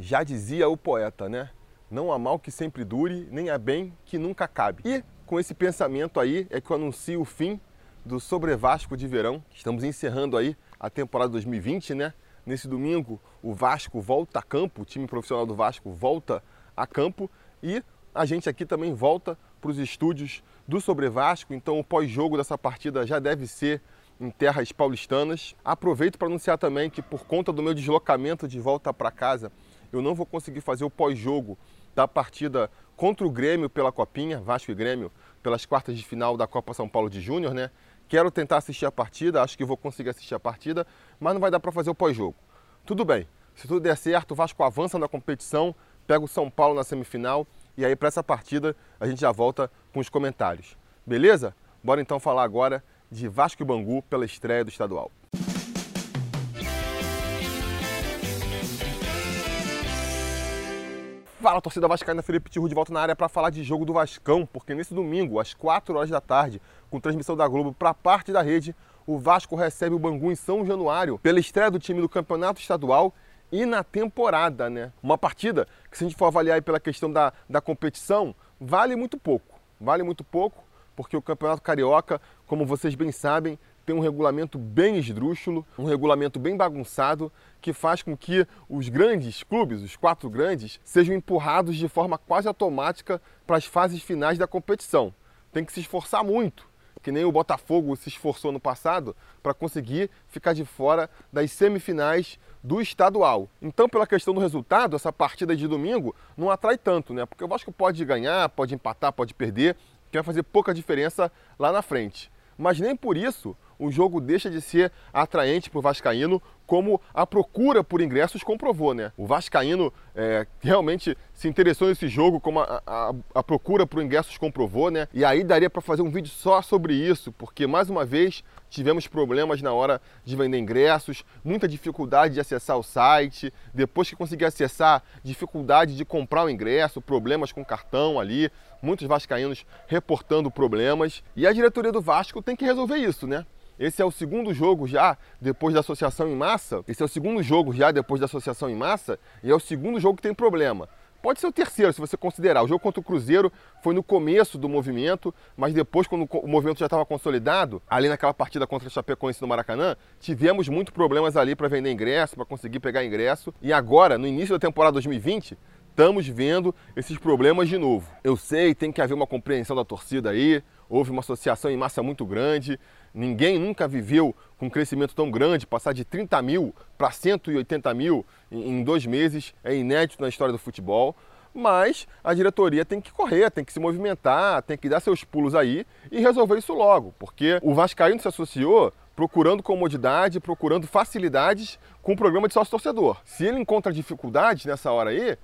Já dizia o poeta, né? Não há mal que sempre dure, nem há bem que nunca acabe. E com esse pensamento aí é que eu anuncio o fim do Sobre Vasco de verão. Estamos encerrando aí a temporada 2020, né? Nesse domingo o Vasco volta a campo, o time profissional do Vasco volta a campo e a gente aqui também volta para os estúdios do Sobre Vasco, então o pós-jogo dessa partida já deve ser em terras paulistanas. Aproveito para anunciar também que por conta do meu deslocamento de volta para casa, eu não vou conseguir fazer o pós-jogo da partida contra o Grêmio pela Copinha, Vasco e Grêmio, pelas quartas de final da Copa São Paulo de Júnior, né? Quero tentar assistir a partida, acho que vou conseguir assistir a partida, mas não vai dar para fazer o pós-jogo. Tudo bem, se tudo der certo, o Vasco avança na competição, pega o São Paulo na semifinal e aí para essa partida a gente já volta com os comentários. Beleza? Bora então falar agora de Vasco e Bangu pela estreia do estadual. Fala, torcida vascaína, Felipe Tiru de volta na área para falar de jogo do Vascão, porque nesse domingo, às 4 horas da tarde, com transmissão da Globo para parte da rede, o Vasco recebe o Bangu em São Januário pela estreia do time do Campeonato Estadual e na temporada, né? Uma partida que se a gente for avaliar pela questão da, da competição, vale muito pouco. Vale muito pouco, porque o Campeonato Carioca, como vocês bem sabem, tem um regulamento bem esdrúxulo, um regulamento bem bagunçado, que faz com que os grandes clubes, os quatro grandes, sejam empurrados de forma quase automática para as fases finais da competição. Tem que se esforçar muito, que nem o Botafogo se esforçou no passado para conseguir ficar de fora das semifinais do estadual. Então, pela questão do resultado, essa partida de domingo não atrai tanto, né? Porque o Vasco pode ganhar, pode empatar, pode perder, que vai fazer pouca diferença lá na frente. Mas nem por isso o jogo deixa de ser atraente para o Vascaíno, como a procura por ingressos comprovou, né? O Vascaíno é, realmente se interessou nesse jogo, como a, a, a procura por ingressos comprovou, né? E aí daria para fazer um vídeo só sobre isso, porque mais uma vez tivemos problemas na hora de vender ingressos, muita dificuldade de acessar o site, depois que consegui acessar, dificuldade de comprar o ingresso, problemas com cartão ali, muitos vascaínos reportando problemas. E a diretoria do Vasco tem que resolver isso, né? Esse é o segundo jogo já depois da associação em massa. Esse é o segundo jogo já depois da associação em massa e é o segundo jogo que tem problema. Pode ser o terceiro, se você considerar. O jogo contra o Cruzeiro foi no começo do movimento, mas depois, quando o movimento já estava consolidado, ali naquela partida contra o Chapecoense no Maracanã, tivemos muitos problemas ali para vender ingresso, para conseguir pegar ingresso. E agora, no início da temporada 2020, estamos vendo esses problemas de novo. Eu sei, tem que haver uma compreensão da torcida aí, houve uma associação em massa muito grande, Ninguém nunca viveu com um crescimento tão grande, passar de 30 mil para 180 mil em dois meses é inédito na história do futebol. Mas a diretoria tem que correr, tem que se movimentar, tem que dar seus pulos aí e resolver isso logo, porque o Vascaíno se associou procurando comodidade, procurando facilidades com o programa de sócio-torcedor. Se ele encontra dificuldades nessa hora aí,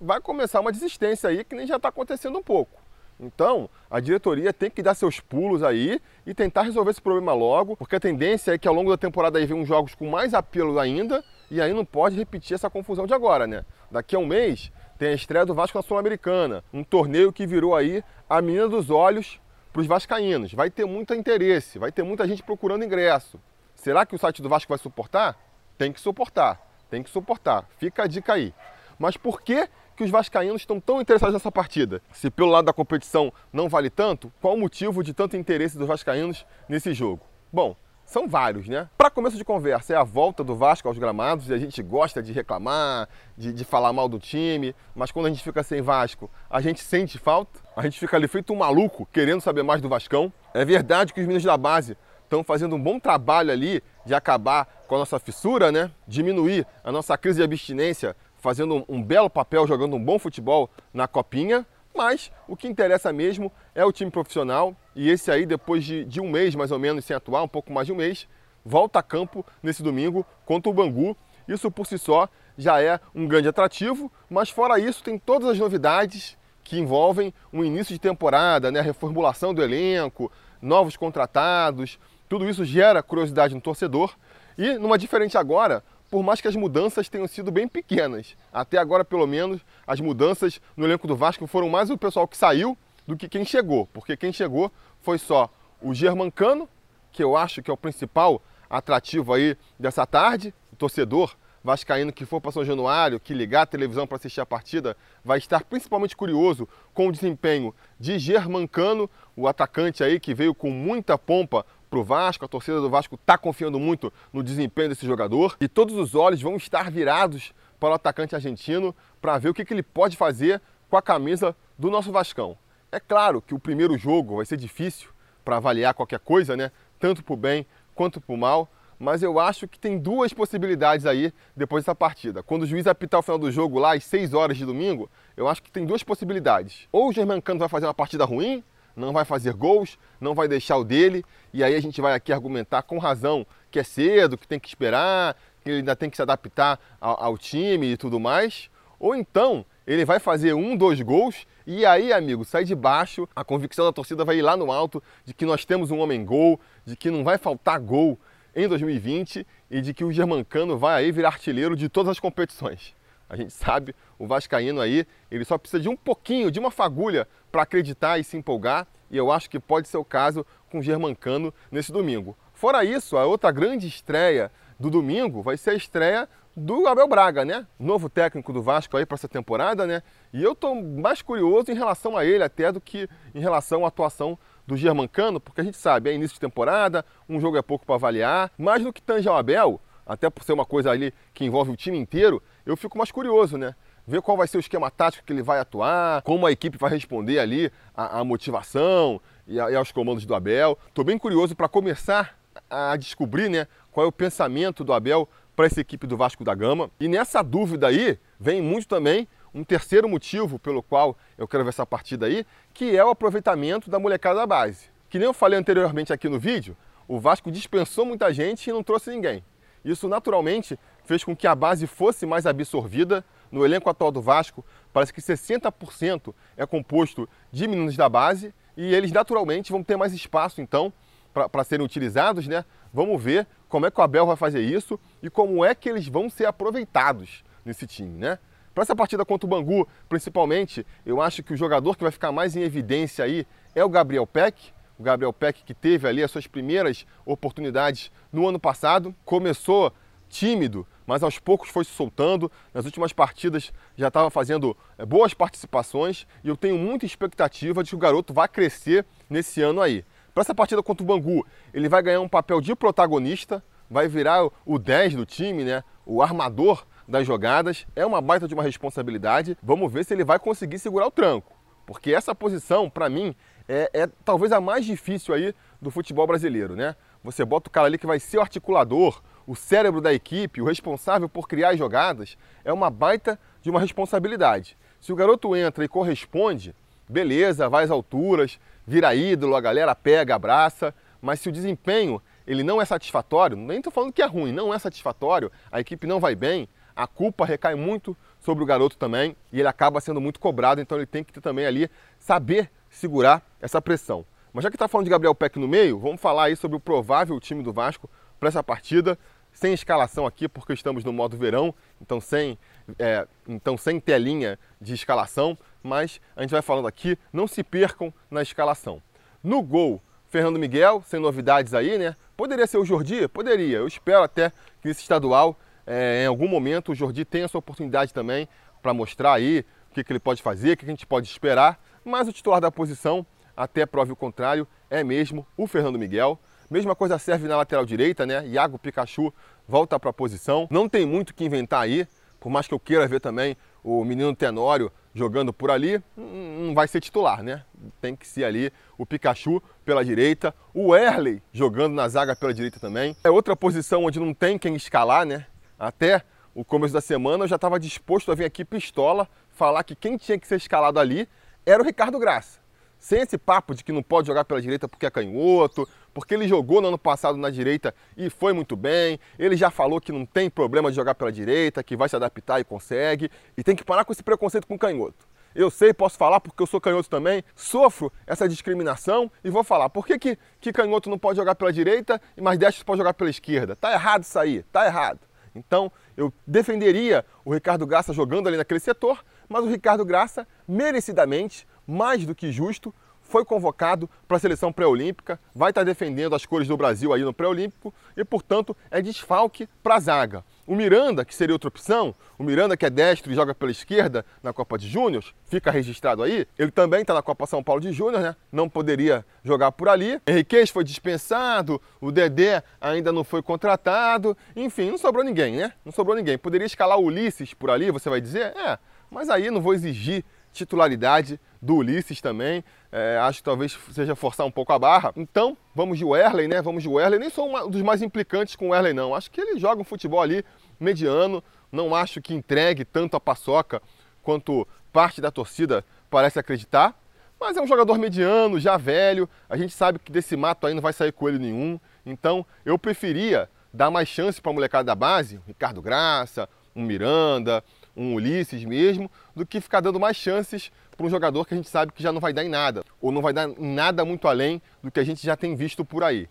vai começar uma desistência aí que nem já está acontecendo um pouco. Então, a diretoria tem que dar seus pulos aí e tentar resolver esse problema logo, porque a tendência é que ao longo da temporada aí venham jogos com mais apelo ainda, e aí não pode repetir essa confusão de agora, né? Daqui a um mês tem a estreia do Vasco na Sul-Americana, um torneio que virou aí a menina dos olhos para os vascaínos. Vai ter muito interesse, vai ter muita gente procurando ingresso. Será que o site do Vasco vai suportar? Tem que suportar, tem que suportar. Fica a dica aí. Mas por que que os vascaínos estão tão interessados nessa partida? Se pelo lado da competição não vale tanto, qual o motivo de tanto interesse dos vascaínos nesse jogo? Bom, são vários, né? Para começo de conversa, é a volta do Vasco aos gramados e a gente gosta de reclamar, de, de, falar mal do time, mas quando a gente fica sem Vasco, a gente sente falta, a gente fica ali feito um maluco querendo saber mais do Vascão. É verdade que os meninos da base estão fazendo um bom trabalho ali de acabar com a nossa fissura, né? Diminuir a nossa crise de abstinência fazendo um, belo papel, jogando um bom futebol na copinha, mas o que interessa mesmo é o time profissional e esse aí, depois de, de um mês mais ou menos sem atuar, um pouco mais de um mês, volta a campo nesse domingo contra o Bangu. Isso por si só já é um grande atrativo, mas fora isso tem todas as novidades que envolvem um início de temporada, né, a reformulação do elenco, novos contratados, tudo isso gera curiosidade no torcedor. E numa diferente agora, por mais que as mudanças tenham sido bem pequenas. Até agora, pelo menos, as mudanças no elenco do Vasco foram mais o pessoal que saiu do que quem chegou, porque quem chegou foi só o Germancano, que eu acho que é o principal atrativo aí dessa tarde. O torcedor vascaíno que for para São Januário, que ligar a televisão para assistir a partida, vai estar principalmente curioso com o desempenho de Germancano, o atacante aí que veio com muita pompa para o Vasco. A torcida do Vasco está confiando muito no desempenho desse jogador e todos os olhos vão estar virados para o atacante argentino para ver o que, que ele pode fazer com a camisa do nosso Vascão. É claro que o primeiro jogo vai ser difícil para avaliar qualquer coisa, né? Tanto para o bem quanto para o mal mas eu acho que tem duas possibilidades aí depois dessa partida. Quando o juiz apitar o final do jogo lá às 6 horas de domingo, eu acho que tem duas possibilidades. Ou o Germancano vai fazer uma partida ruim, não vai fazer gols, não vai deixar o dele, e aí a gente vai aqui argumentar com razão que é cedo, que tem que esperar, que ele ainda tem que se adaptar ao, ao time e tudo mais. Ou então ele vai fazer um, dois gols e aí, amigo, sai de baixo, a convicção da torcida vai ir lá no alto de que nós temos um homem gol, de que não vai faltar gol em 2020 e de que o Germancano vai aí virar artilheiro de todas as competições. A gente sabe, o Vascaíno aí, ele só precisa de um pouquinho, de uma fagulha para acreditar e se empolgar, e eu acho que pode ser o caso com o Germancano nesse domingo. Fora isso, a outra grande estreia do domingo vai ser a estreia do Abel Braga, né? Novo técnico do Vasco aí para essa temporada, né? E eu estou mais curioso em relação a ele até do que em relação à atuação do Germancano, porque a gente sabe, é início de temporada, um jogo é pouco para avaliar, mas no que tange ao Abel, até por ser uma coisa ali que envolve o time inteiro, eu fico mais curioso, né? Ver qual vai ser o esquema tático que ele vai atuar, como a equipe vai responder ali à, motivação e, a, e, aos comandos do Abel. Estou bem curioso para começar a descobrir né, qual é o pensamento do Abel para essa equipe do Vasco da Gama. E nessa dúvida aí vem muito também um terceiro motivo pelo qual eu quero ver essa partida aí, que é o aproveitamento da molecada da base. Que nem eu falei anteriormente aqui no vídeo, o Vasco dispensou muita gente e não trouxe ninguém. Isso naturalmente fez com que a base fosse mais absorvida. No elenco atual do Vasco, parece que 60% é composto de meninos da base e eles naturalmente vão ter mais espaço então para serem utilizados, né? Vamos ver como é que o Abel vai fazer isso e como é que eles vão ser aproveitados nesse time, né? Para essa partida contra o Bangu, principalmente, eu acho que o jogador que vai ficar mais em evidência aí é o Gabriel Peck. O Gabriel Peck que teve ali as suas primeiras oportunidades no ano passado, começou tímido, mas aos poucos foi se soltando. Nas últimas partidas já estava fazendo eh, boas participações e eu tenho muita expectativa de que o garoto vá crescer nesse ano aí. Para essa partida contra o Bangu, ele vai ganhar um papel de protagonista, vai virar o 10 do time, né? O armador das jogadas. É uma baita de uma responsabilidade. Vamos ver se ele vai conseguir segurar o tranco. Porque essa posição, para mim, é, é, talvez a mais difícil aí do futebol brasileiro, né? Você bota o cara ali que vai ser o articulador, o cérebro da equipe, o responsável por criar as jogadas, é uma baita de uma responsabilidade. Se o garoto entra e corresponde, beleza, vai às alturas, vira ídolo, a galera pega, abraça, mas se o desempenho ele não é satisfatório, nem estou falando que é ruim, não é satisfatório, a equipe não vai bem, a culpa recai muito sobre o garoto também e ele acaba sendo muito cobrado, então ele tem que ter também ali saber segurar essa pressão. Mas já que está falando de Gabriel Peck no meio, vamos falar aí sobre o provável time do Vasco para essa partida, sem escalação aqui, porque estamos no modo verão, então sem, é, então sem telinha de escalação, mas a gente vai falando aqui, não se percam na escalação. No gol, Fernando Miguel, sem novidades aí, né? Poderia ser o Jordi? Poderia. Eu espero até que esse estadual é, em algum momento o Jordi tem essa oportunidade também para mostrar aí o que, que ele pode fazer, o que a gente pode esperar, mas o titular da posição, até prove o contrário, é mesmo o Fernando Miguel. Mesma coisa serve na lateral direita, né? Iago Pikachu volta para a posição. Não tem muito que inventar aí, por mais que eu queira ver também o menino Tenório jogando por ali, não vai ser titular, né? Tem que ser ali o Pikachu pela direita, o Erley jogando na zaga pela direita também. É outra posição onde não tem quem escalar, né? Até o começo da semana eu já estava disposto a vir aqui pistola falar que quem tinha que ser escalado ali era o Ricardo Graça. Sem esse papo de que não pode jogar pela direita porque é canhoto, porque ele jogou no ano passado na direita e foi muito bem. Ele já falou que não tem problema de jogar pela direita, que vai se adaptar e consegue. E tem que parar com esse preconceito com canhoto. Eu sei, posso falar porque eu sou canhoto também, sofro essa discriminação e vou falar. Por que, que, que canhoto não pode jogar pela direita, mas destro pode jogar pela esquerda? Tá errado isso aí, tá errado. Então, eu defenderia o Ricardo Graça jogando ali naquele setor, mas o Ricardo Graça, merecidamente, mais do que justo, foi convocado para a seleção pré-olímpica, vai estar defendendo as cores do Brasil aí no pré-olímpico e, portanto, é desfalque para a zaga. O Miranda, que seria outra opção, o Miranda que é destro e joga pela esquerda na Copa de Júnior, fica registrado aí. Ele também está na Copa São Paulo de Júnior, né? Não poderia jogar por ali. Henriquez foi dispensado, o Dedé ainda não foi contratado. Enfim, não sobrou ninguém, né? Não sobrou ninguém. Poderia escalar o Ulisses por ali, você vai dizer? É, mas aí não vou exigir titularidade do Ulisses também. É, acho que talvez seja forçar um pouco a barra. Então, vamos de Werley, né? Vamos de Werley. Nem sou um dos mais implicantes com o Werley, não. Acho que ele joga um futebol ali mediano. Não acho que entregue tanto a paçoca quanto parte da torcida parece acreditar. Mas é um jogador mediano, já velho. A gente sabe que desse mato aí não vai sair coelho nenhum. Então, eu preferia dar mais chance para a molecada da base, Ricardo Graça, um Miranda, um Ulisses mesmo, do que ficar dando mais chances para um jogador que a gente sabe que já não vai dar em nada, ou não vai dar em nada muito além do que a gente já tem visto por aí.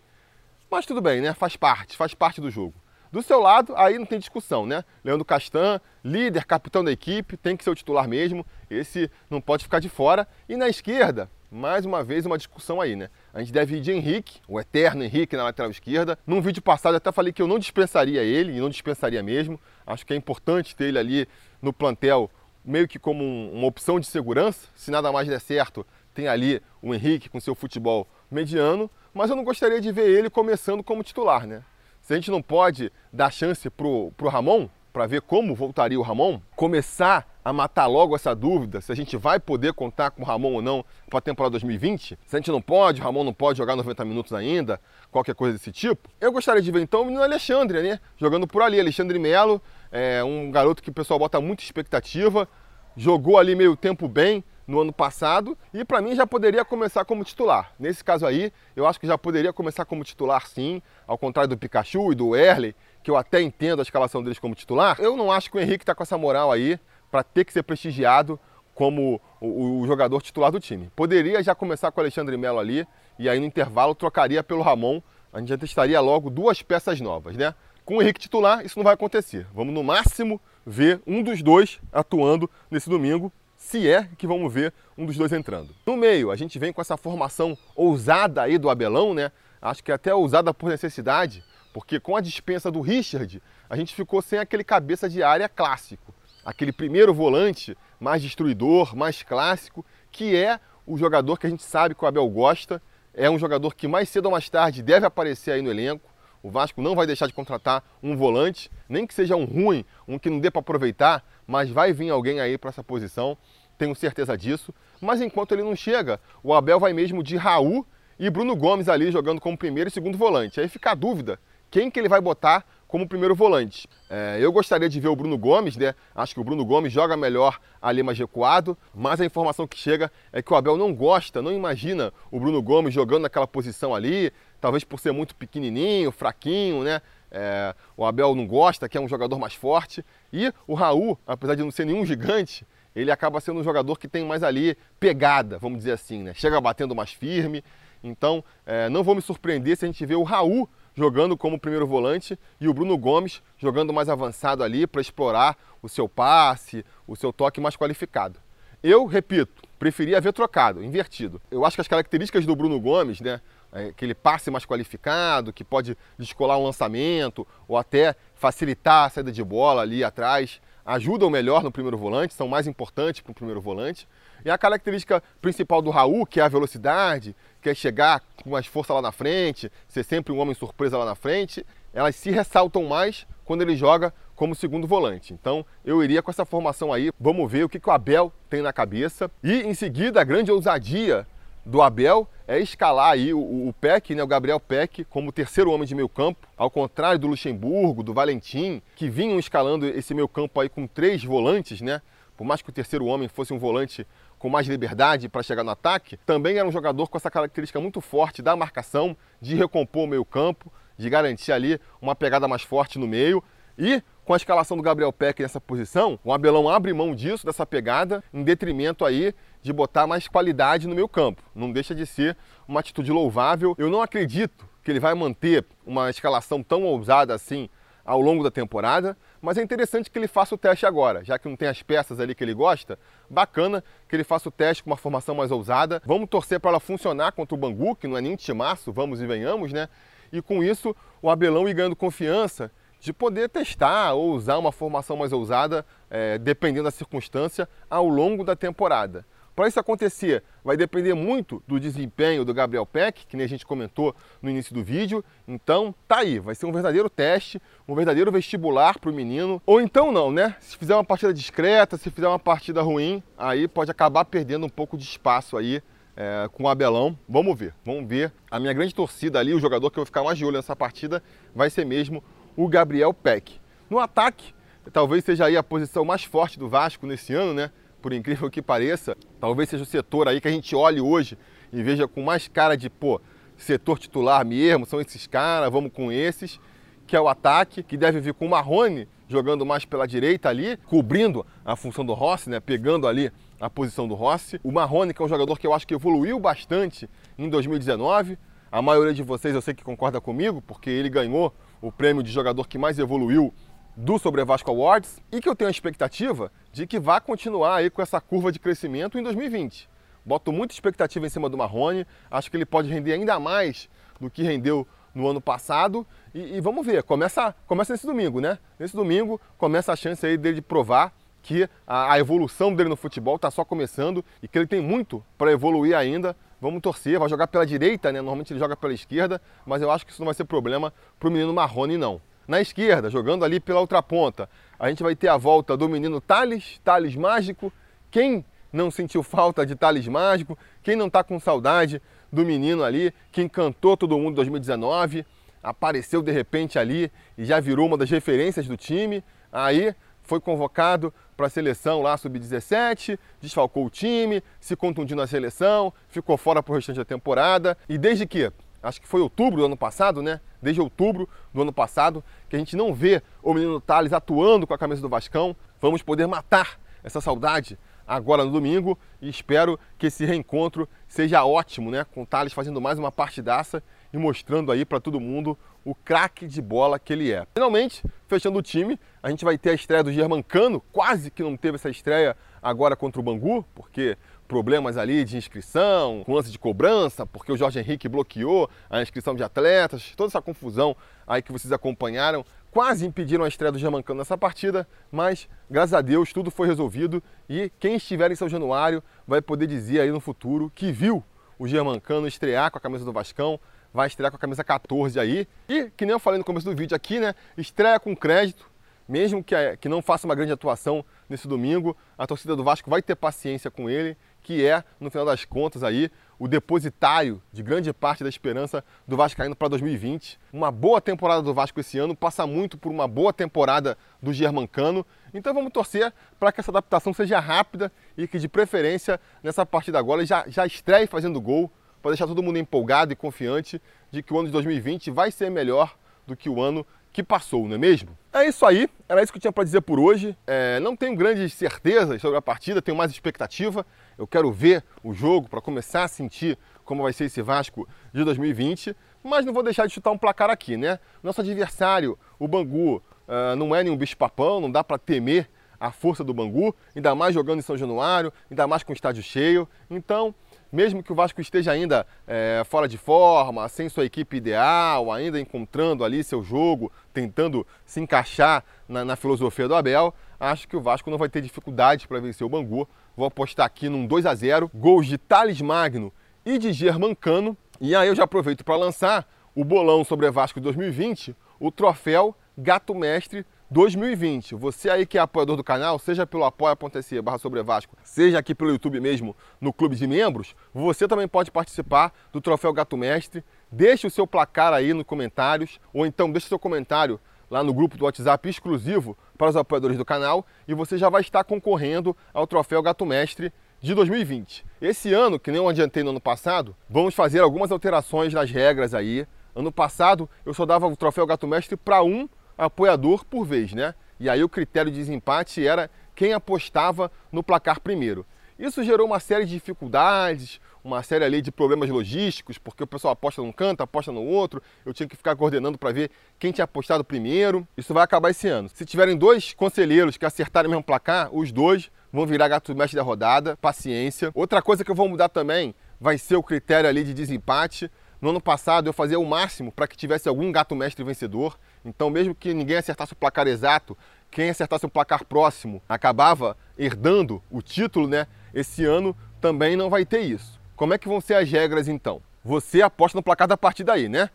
Mas tudo bem, né? Faz parte, faz parte do jogo. Do seu lado, aí não tem discussão, né? Leandro Castan, líder, capitão da equipe, tem que ser o titular mesmo, esse não pode ficar de fora. E na esquerda, mais uma vez uma discussão aí, né? A gente deve ir de Henrique, o eterno Henrique na lateral esquerda. Num vídeo passado eu até falei que eu não dispensaria ele, e não dispensaria mesmo. Acho que é importante ter ele ali no plantel meio que como um, uma opção de segurança. Se nada mais der certo, tem ali o Henrique com seu futebol mediano, mas eu não gostaria de ver ele começando como titular, né? Se a gente não pode dar chance pro, pro Ramon, para ver como voltaria o Ramon, começar a matar logo essa dúvida se a gente vai poder contar com o Ramon ou não para a temporada 2020, se a gente não pode, o Ramon não pode jogar 90 minutos ainda, qualquer coisa desse tipo, eu gostaria de ver então o menino Alexandre, né? Jogando por ali, Alexandre Melo, é um garoto que o pessoal bota muita expectativa, jogou ali meio tempo bem no ano passado e para mim já poderia começar como titular. Nesse caso aí, eu acho que já poderia começar como titular sim, ao contrário do Pikachu e do Erley, que eu até entendo a escalação deles como titular. Eu não acho que o Henrique está com essa moral aí para ter que ser prestigiado como o, o, jogador titular do time. Poderia já começar com o Alexandre Melo ali e aí no intervalo trocaria pelo Ramon. A gente já testaria logo duas peças novas, né? Com o Henrique titular, isso não vai acontecer. Vamos no máximo ver um dos dois atuando nesse domingo, se é que vamos ver um dos dois entrando. No meio, a gente vem com essa formação ousada aí do Abelão, né? Acho que até ousada por necessidade, porque com a dispensa do Richard, a gente ficou sem aquele cabeça de área clássico, aquele primeiro volante mais destruidor, mais clássico, que é o jogador que a gente sabe que o Abel gosta, é um jogador que mais cedo ou mais tarde deve aparecer aí no elenco. O Vasco não vai deixar de contratar um volante, nem que seja um ruim, um que não dê para aproveitar, mas vai vir alguém aí para essa posição, tenho certeza disso. Mas enquanto ele não chega, o Abel vai mesmo de Raul e Bruno Gomes ali jogando como primeiro e segundo volante. Aí fica a dúvida, quem que ele vai botar como primeiro volante. É, eu gostaria de ver o Bruno Gomes, né? Acho que o Bruno Gomes joga melhor ali mais recuado, mas a informação que chega é que o Abel não gosta, não imagina o Bruno Gomes jogando naquela posição ali, talvez por ser muito pequenininho, fraquinho, né? É, o Abel não gosta, que é um jogador mais forte. E o Raul, apesar de não ser nenhum gigante, ele acaba sendo um jogador que tem mais ali pegada, vamos dizer assim, né? Chega batendo mais firme. Então, é, não vou me surpreender se a gente ver o Raul jogando como primeiro volante e o Bruno Gomes jogando mais avançado ali para explorar o seu passe, o seu toque mais qualificado. Eu, repito, preferia ver trocado, invertido. Eu acho que as características do Bruno Gomes, né, é, aquele passe mais qualificado, que pode descolar um lançamento ou até facilitar a saída de bola ali atrás, ajudam melhor no primeiro volante, são mais importantes para o primeiro volante. E a característica principal do Raul, que é a velocidade, que é chegar com mais força lá na frente, ser sempre um homem surpresa lá na frente, elas se ressaltam mais quando ele joga como segundo volante. Então eu iria com essa formação aí, vamos ver o que, que o Abel tem na cabeça. E em seguida, a grande ousadia do Abel é escalar aí o, o Peck, né, o Gabriel Peck, como terceiro homem de meio campo, ao contrário do Luxemburgo, do Valentim, que vinham escalando esse meio campo aí com três volantes, né? Por mais que o terceiro homem fosse um volante com mais liberdade para chegar no ataque, também era um jogador com essa característica muito forte da marcação, de recompor o meio campo, de garantir ali uma pegada mais forte no meio. E com a escalação do Gabriel Peck nessa posição, o Abelão abre mão disso, dessa pegada, em detrimento aí de botar mais qualidade no meio campo. Não deixa de ser uma atitude louvável. Eu não acredito que ele vai manter uma escalação tão ousada assim ao longo da temporada, mas é interessante que ele faça o teste agora, já que não tem as peças ali que ele gosta, bacana que ele faça o teste com uma formação mais ousada. Vamos torcer para ela funcionar contra o Bangu, que não é nem timaço, vamos e venhamos, né? E com isso, o Abelão ir ganhando confiança, de poder testar ou usar uma formação mais ousada, é, dependendo da circunstância, ao longo da temporada. Para isso acontecer, vai depender muito do desempenho do Gabriel Peck, que nem a gente comentou no início do vídeo. Então, tá aí, vai ser um verdadeiro teste, um verdadeiro vestibular para o menino. Ou então não, né? Se fizer uma partida discreta, se fizer uma partida ruim, aí pode acabar perdendo um pouco de espaço aí é, com o Abelão. Vamos ver, vamos ver. A minha grande torcida ali, o jogador que eu vou ficar mais de olho nessa partida, vai ser mesmo o Gabriel Peck. No ataque, talvez seja aí a posição mais forte do Vasco nesse ano, né? Por incrível que pareça, talvez seja o setor aí que a gente olhe hoje e veja com mais cara de, pô, setor titular mesmo, são esses caras, vamos com esses, que é o ataque, que deve vir com o Marrone jogando mais pela direita ali, cobrindo a função do Rossi, né? Pegando ali a posição do Rossi. O Marrone, que é um jogador que eu acho que evoluiu bastante em 2019. A maioria de vocês eu sei que concorda comigo, porque ele ganhou o prêmio de jogador que mais evoluiu do Sobre Vasco Awards e que eu tenho a expectativa de que vá continuar aí com essa curva de crescimento em 2020. Boto muita expectativa em cima do Marrone, acho que ele pode render ainda mais do que rendeu no ano passado e, e vamos ver, começa, começa nesse domingo, né? Nesse domingo começa a chance aí dele de provar que a, a evolução dele no futebol está só começando e que ele tem muito para evoluir ainda. Vamos torcer, vai jogar pela direita, né? Normalmente ele joga pela esquerda, mas eu acho que isso não vai ser problema para o menino Marrone, não. Na esquerda, jogando ali pela outra ponta, a gente vai ter a volta do menino Thales, Thales Mágico. Quem não sentiu falta de Thales Mágico? Quem não está com saudade do menino ali que encantou todo mundo em 2019? Apareceu de repente ali e já virou uma das referências do time. Aí foi convocado para a seleção lá sub-17, desfalcou o time, se contundiu na seleção, ficou fora o restante da temporada. E desde que, acho que foi outubro do ano passado, né? Desde outubro do ano passado, que a gente não vê o menino Thales atuando com a camisa do Vascão. Vamos poder matar essa saudade agora no domingo e espero que esse reencontro seja ótimo, né? Com o Thales fazendo mais uma partidaça e mostrando aí para todo mundo o craque de bola que ele é. Finalmente, fechando o time, a gente vai ter a estreia do Germancano, quase que não teve essa estreia agora contra o Bangu, porque problemas ali de inscrição, com lance de cobrança, porque o Jorge Henrique bloqueou a inscrição de atletas, toda essa confusão aí que vocês acompanharam, quase impediram a estreia do Germancano nessa partida, mas graças a Deus tudo foi resolvido e quem estiver em São Januário vai poder dizer aí no futuro que viu o Germancano estrear com a camisa do Vascão, vai estrear com a camisa 14 aí. E, que nem eu falei no começo do vídeo aqui, né? Estreia com crédito, mesmo que, que não faça uma grande atuação nesse domingo, a torcida do Vasco vai ter paciência com ele, que é, no final das contas aí, o depositário de grande parte da esperança do Vascaíno para 2020. Uma boa temporada do Vasco esse ano passa muito por uma boa temporada do Germancano. Então vamos torcer para que essa adaptação seja rápida e que, de preferência, nessa partida agora já, já estreie fazendo gol, para deixar todo mundo empolgado e confiante de que o ano de 2020 vai ser melhor do que o ano que passou, não é mesmo? É isso aí, era isso que eu tinha para dizer por hoje. É, não tenho grandes certezas sobre a partida, tenho mais expectativa. Eu quero ver o jogo para começar a sentir como vai ser esse Vasco de 2020, mas não vou deixar de chutar um placar aqui, né? Nosso adversário, o Bangu, uh, não é nenhum bicho-papão, não dá para temer a força do Bangu, ainda mais jogando em São Januário, ainda mais com o estádio cheio. Então, mesmo que o Vasco esteja ainda é, fora de forma, sem sua equipe ideal, ainda encontrando ali seu jogo, tentando se encaixar na, na filosofia do Abel, acho que o Vasco não vai ter dificuldade para vencer o Bangu. Vou apostar aqui num 2 a 0 gols de Thales Magno e de Germancano. E aí eu já aproveito para lançar o bolão sobre o Vasco 2020, o troféu Gato Mestre 2020. Você aí que é apoiador do canal, seja pelo apoia.se barra sobre Vasco, seja aqui pelo YouTube mesmo, no clube de membros, você também pode participar do Troféu Gato Mestre. Deixe o seu placar aí nos comentários, ou então deixe seu comentário lá no grupo do WhatsApp exclusivo para os apoiadores do canal e você já vai estar concorrendo ao Troféu Gato Mestre de 2020. Esse ano, que nem eu adiantei no ano passado, vamos fazer algumas alterações nas regras aí. Ano passado eu só dava o Troféu Gato Mestre para um apoiador por vez, né? E aí o critério de desempate era quem apostava no placar primeiro. Isso gerou uma série de dificuldades, uma série ali de problemas logísticos, porque o pessoal aposta num canto, aposta no outro, eu tinha que ficar coordenando para ver quem tinha apostado primeiro. Isso vai acabar esse ano. Se tiverem dois conselheiros que acertarem o mesmo placar, os dois vão virar gato mestre da rodada, paciência. Outra coisa que eu vou mudar também vai ser o critério ali de desempate. No ano passado eu fazia o máximo para que tivesse algum gato mestre vencedor. Então, mesmo que ninguém acertasse o placar exato, quem acertasse o placar próximo acabava herdando o título, né? Esse ano também não vai ter isso. Como é que vão ser as regras então? Você aposta no placar da partida aí, né?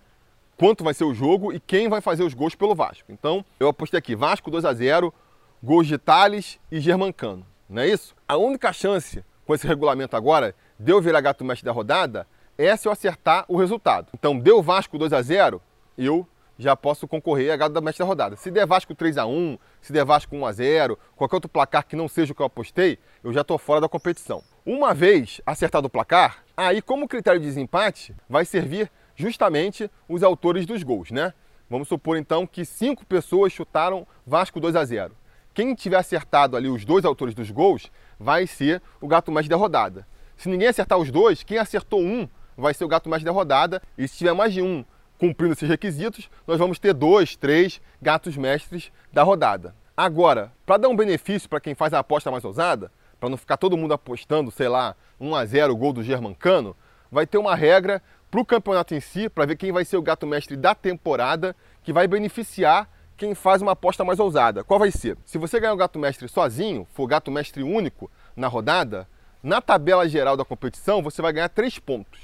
Quanto vai ser o jogo e quem vai fazer os gols pelo Vasco. Então, eu apostei aqui Vasco 2 a 0, gols de Thales e Germancano. Não é isso? A única chance com esse regulamento agora de eu virar gato mestre da rodada é se eu acertar o resultado. Então, deu Vasco 2 a 0, eu já posso concorrer a gato da mestre da rodada. Se der Vasco 3 a 1, se der Vasco 1 a 0, qualquer outro placar que não seja o que eu apostei, eu já estou fora da competição. Uma vez acertado o placar, aí como critério de desempate vai servir justamente os autores dos gols, né? Vamos supor então que cinco pessoas chutaram Vasco 2 a 0. Quem tiver acertado ali os dois autores dos gols vai ser o gato mestre da rodada. Se ninguém acertar os dois, quem acertou um vai ser o gato mestre da rodada. E se tiver mais de um cumprindo esses requisitos, nós vamos ter dois, três gatos mestres da rodada. Agora, para dar um benefício para quem faz a aposta mais ousada, para não ficar todo mundo apostando, sei lá, 1 a 0 o gol do Germancano, vai ter uma regra para o campeonato em si, para ver quem vai ser o gato mestre da temporada, que vai beneficiar quem faz uma aposta mais ousada. Qual vai ser? Se você ganhar o gato mestre sozinho, for gato mestre único na rodada, na tabela geral da competição você vai ganhar 3 pontos.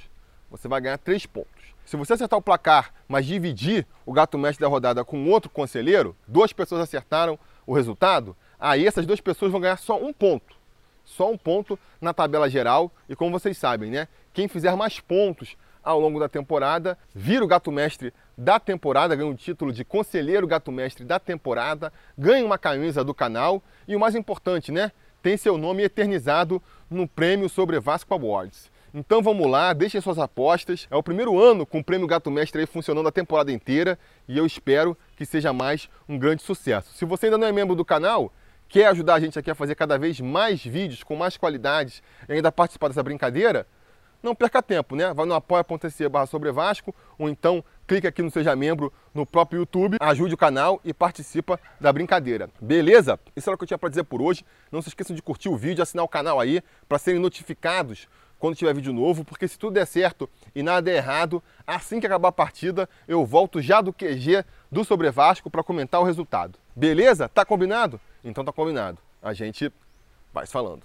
Você vai ganhar 3 pontos. Se você acertar o placar, mas dividir o gato mestre da rodada com outro conselheiro, duas pessoas acertaram o resultado, aí essas duas pessoas vão ganhar só um ponto. Só um ponto na tabela geral. E como vocês sabem, né? Quem fizer mais pontos ao longo da temporada, vira o gato mestre da temporada, ganha o título de conselheiro gato mestre da temporada, ganha uma camisa do canal e o mais importante, né? Tem seu nome eternizado no prêmio sobre Vasco Awards. Então vamos lá, deixem suas apostas. É o primeiro ano com o Prêmio Gato Mestre aí funcionando a temporada inteira e eu espero que seja mais um grande sucesso. Se você ainda não é membro do canal, quer ajudar a gente aqui a fazer cada vez mais vídeos com mais qualidades e ainda participar dessa brincadeira, não perca tempo, né? Vai no apoia.se barra sobre Vasco ou então clique aqui no Seja Membro no próprio YouTube, ajude o canal e participa da brincadeira. Beleza? Isso era o que eu tinha para dizer por hoje. Não se esqueçam de curtir o vídeo, assinar o canal aí para serem notificados quando tiver vídeo novo, porque se tudo der certo e nada der errado, assim que acabar a partida, eu volto já do QG do Sobre Vasco para comentar o resultado. Beleza? Tá combinado? Então tá combinado. A gente vai se falando.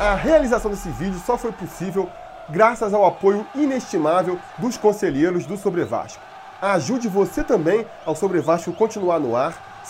A realização desse vídeo só foi possível graças ao apoio inestimável dos conselheiros do Sobre Vasco. Ajude você também ao Sobre Vasco continuar no ar